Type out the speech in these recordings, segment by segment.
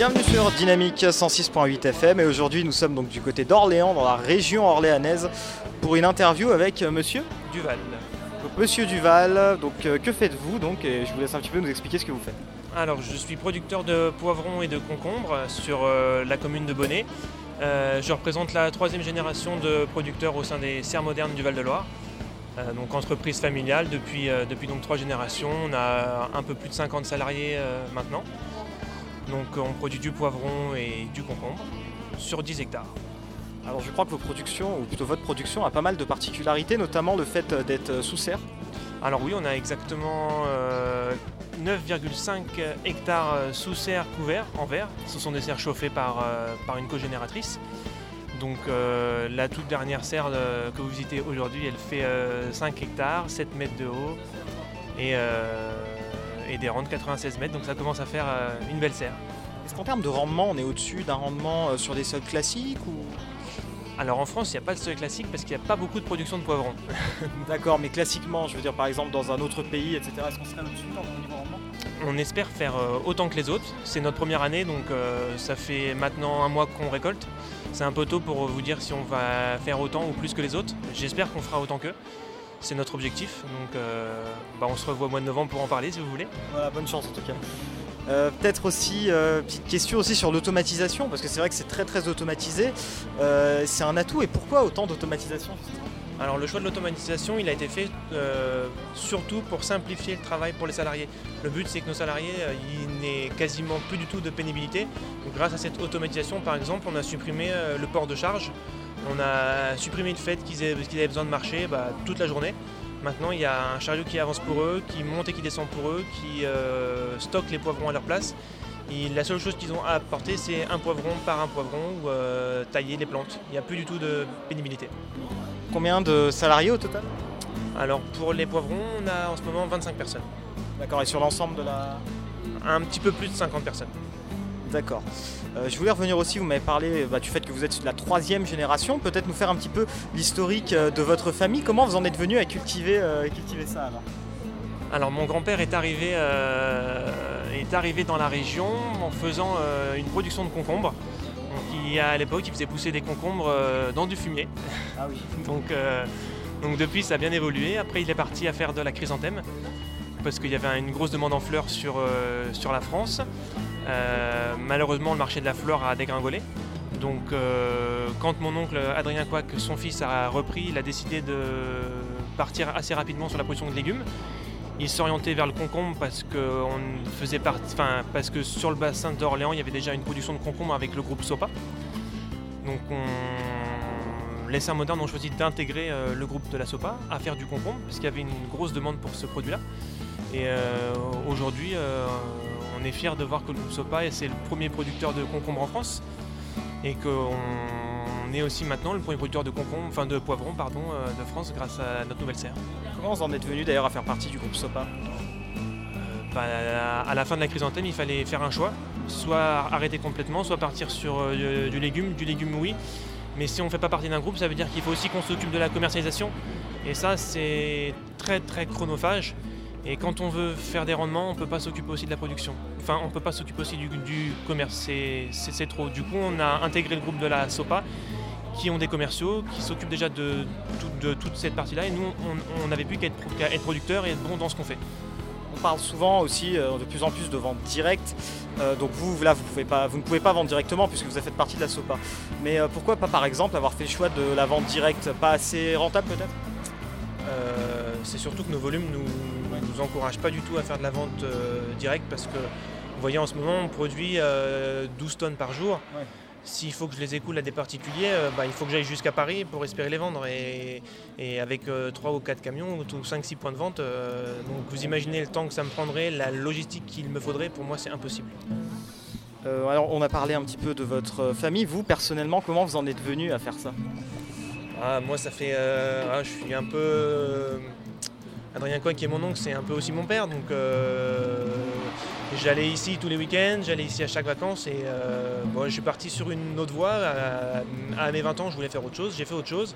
Bienvenue sur Dynamique 106.8 FM et aujourd'hui nous sommes donc du côté d'Orléans dans la région orléanaise pour une interview avec monsieur Duval. Monsieur Duval. Donc euh, que faites-vous donc et je vous laisse un petit peu nous expliquer ce que vous faites. Alors je suis producteur de poivrons et de concombres sur euh, la commune de Bonnet. Euh, je représente la troisième génération de producteurs au sein des serres modernes du Val-de-Loire. Donc entreprise familiale depuis, depuis donc trois générations. On a un peu plus de 50 salariés maintenant. Donc on produit du poivron et du concombre sur 10 hectares. Alors je crois que vos productions, ou plutôt votre production, a pas mal de particularités, notamment le fait euh, d'être sous serre. Alors oui, on a exactement euh, 9,5 hectares euh, sous serre couverts en verre. Ce sont des serres chauffées par, euh, par une cogénératrice. Donc euh, la toute dernière serre euh, que vous visitez aujourd'hui, elle fait euh, 5 hectares, 7 mètres de haut et, euh, et des rangs de 96 mètres. Donc ça commence à faire euh, une belle serre. Est-ce qu'en termes de rendement, on est au-dessus d'un rendement euh, sur des sols classiques ou... Alors en France, il n'y a pas de seuil classique parce qu'il n'y a pas beaucoup de production de poivrons. D'accord, mais classiquement, je veux dire par exemple dans un autre pays, etc. Est-ce qu'on serait au-dessus le niveau rendement? On espère faire euh, autant que les autres. C'est notre première année, donc euh, ça fait maintenant un mois qu'on récolte. C'est un peu tôt pour vous dire si on va faire autant ou plus que les autres. J'espère qu'on fera autant qu'eux. C'est notre objectif. Donc euh, bah, on se revoit au mois de novembre pour en parler si vous voulez. Voilà, bonne chance en tout cas. Euh, Peut-être aussi, euh, petite question aussi sur l'automatisation, parce que c'est vrai que c'est très très automatisé. C'est un atout et pourquoi autant d'automatisation Alors le choix de l'automatisation, il a été fait euh, surtout pour simplifier le travail pour les salariés. Le but c'est que nos salariés, euh, il n'ait quasiment plus du tout de pénibilité. Grâce à cette automatisation, par exemple, on a supprimé euh, le port de charge. On a supprimé le fait qu'ils aient, avaient besoin de marcher bah, toute la journée. Maintenant, il y a un chariot qui avance pour eux, qui monte et qui descend pour eux, qui euh, stocke les poivrons à leur place. Et la seule chose qu'ils ont à apporter, c'est un poivron par un poivron ou euh, tailler les plantes. Il n'y a plus du tout de pénibilité. Combien de salariés au total? Alors pour les poivrons, on a en ce moment 25 personnes. D'accord, et sur l'ensemble de la... Un petit peu plus de 50 personnes. D'accord. Euh, je voulais revenir aussi, vous m'avez parlé bah, du fait que vous êtes de la troisième génération. Peut-être nous faire un petit peu l'historique euh, de votre famille. Comment vous en êtes venu à cultiver, euh, cultiver ça alors? Alors mon grand-père est arrivé, euh, est arrivé dans la région en faisant euh, une production de concombres. Donc, il, à l'époque, il faisait pousser des concombres euh, dans du fumier. Ah oui. Donc, euh, donc depuis, ça a bien évolué. Après, il est parti à faire de la chrysanthème parce qu'il y avait une grosse demande en fleurs sur, euh, sur la France. Euh, malheureusement, le marché de la fleur a dégringolé. Donc, euh, quand mon oncle Adrien Quack, son fils, a repris, il a décidé de partir assez rapidement sur la production de légumes. Il orienté vers le concombre parce que, on faisait parce que sur le bassin d'Orléans, il y avait déjà une production de concombre avec le groupe Sopa. Donc, on, les serres modernes ont choisi d'intégrer euh, le groupe de la Sopa à faire du concombre parce qu'il y avait une grosse demande pour ce produit-là. Et euh, aujourd'hui, euh, on est fiers de voir que le groupe Sopa c'est le premier producteur de concombre en France et qu'on est aussi maintenant le premier producteur de concombre, enfin de poivrons pardon, euh, de France grâce à notre nouvelle serre. Comment vous en êtes venu d'ailleurs à faire partie du groupe Sopa? Bah, à la fin de la chrysanthème, il fallait faire un choix, soit arrêter complètement, soit partir sur euh, du légume, du légume oui. Mais si on ne fait pas partie d'un groupe, ça veut dire qu'il faut aussi qu'on s'occupe de la commercialisation. Et ça, c'est très très chronophage. Et quand on veut faire des rendements, on ne peut pas s'occuper aussi de la production. Enfin, on ne peut pas s'occuper aussi du, du commerce, c'est trop. Du coup, on a intégré le groupe de la SOPA, qui ont des commerciaux, qui s'occupent déjà de, tout- de toute cette partie-là. Et nous, on- n'avait plus qu'à être, être producteur et être bon dans ce qu'on fait. On parle souvent aussi euh, de plus en plus de vente directe. Euh, donc vous, là, vous, pouvez pas, vous ne pouvez pas vendre directement puisque vous faites partie de la SOPA. Mais euh, pourquoi pas par exemple avoir fait le choix de la vente directe Pas assez rentable peut-être? Euh, c'est surtout que nos volumes nous, nous encouragent pas du tout à faire de la vente euh, directe parce que vous voyez en ce moment on produit euh, 12 tonnes par jour. Ouais. S'il faut que je les écoule à des particuliers, euh, bah, il faut que j'aille jusqu'à Paris pour espérer les vendre. Et, et avec 3 ou 4 camions ou 5-6 points de vente, euh, donc vous imaginez le temps que ça me prendrait, la logistique qu'il me faudrait, pour moi c'est impossible. Euh, Alors on a parlé un petit peu de votre famille. Vous personnellement, comment vous en êtes venu à faire ça? Ah, moi, ça fait. euh, ah, je suis un peu. euh, Adrien Coin, qui est mon oncle, c'est un peu aussi mon père. Donc, euh, j'allais ici tous les week-ends, j'allais ici à chaque vacances. Et euh, bon, je suis parti sur une autre voie. À, à mes 20 ans, je voulais faire autre chose. J'ai fait autre chose.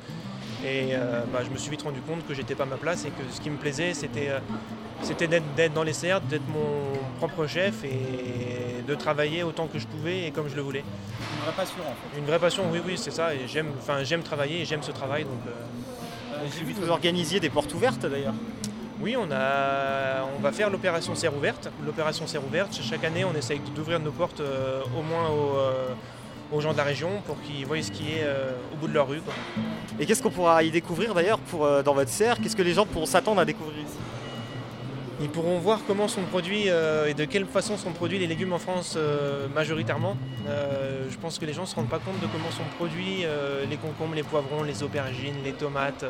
Et euh, bah, je me suis vite rendu compte que j'étais pas à ma place et que ce qui me plaisait, c'était. euh, c'était d'être dans les serres, d'être mon propre chef et de travailler autant que je pouvais et comme je le voulais. Une vraie passion en fait. Une vraie passion, oui, oui, c'est ça. Et j'aime travailler et j'aime ce travail. Donc, J'ai vu que vous organisiez des portes ouvertes d'ailleurs. Oui, on, a, on va faire l'opération Serre ouverte. L'opération Serre ouverte, chaque année, on essaye d'ouvrir nos portes au moins aux, gens de la région pour qu'ils voient ce qui est au bout de leur rue. Et qu'est-ce qu'on pourra y découvrir d'ailleurs pour, dans votre serre? Qu'est-ce que les gens pourront s'attendre à découvrir ici? Ils pourront voir comment sont produits euh, et de quelle façon sont produits les légumes en France euh, majoritairement. Euh, je pense que les gens ne se rendent pas compte de comment sont produits les concombres, les poivrons, les aubergines, les tomates,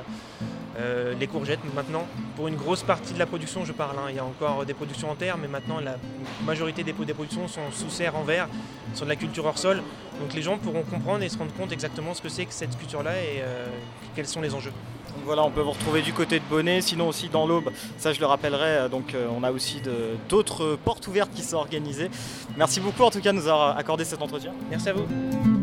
les courgettes maintenant. Pour une grosse partie de la production, je parle. Hein. il y a encore des productions en terre, mais maintenant la majorité des, des productions sont sous serre en verre, sur de la culture hors sol. Donc les gens pourront comprendre et se rendre compte exactement ce que c'est que cette culture-là et quels sont les enjeux. Donc voilà, on peut vous retrouver du côté de Bonnet, sinon aussi dans l'Aube, ça je le rappellerai, euh, donc euh, on a aussi d'autres portes ouvertes qui sont organisées. Merci beaucoup en tout cas de nous avoir accordé cet entretien. Merci à vous.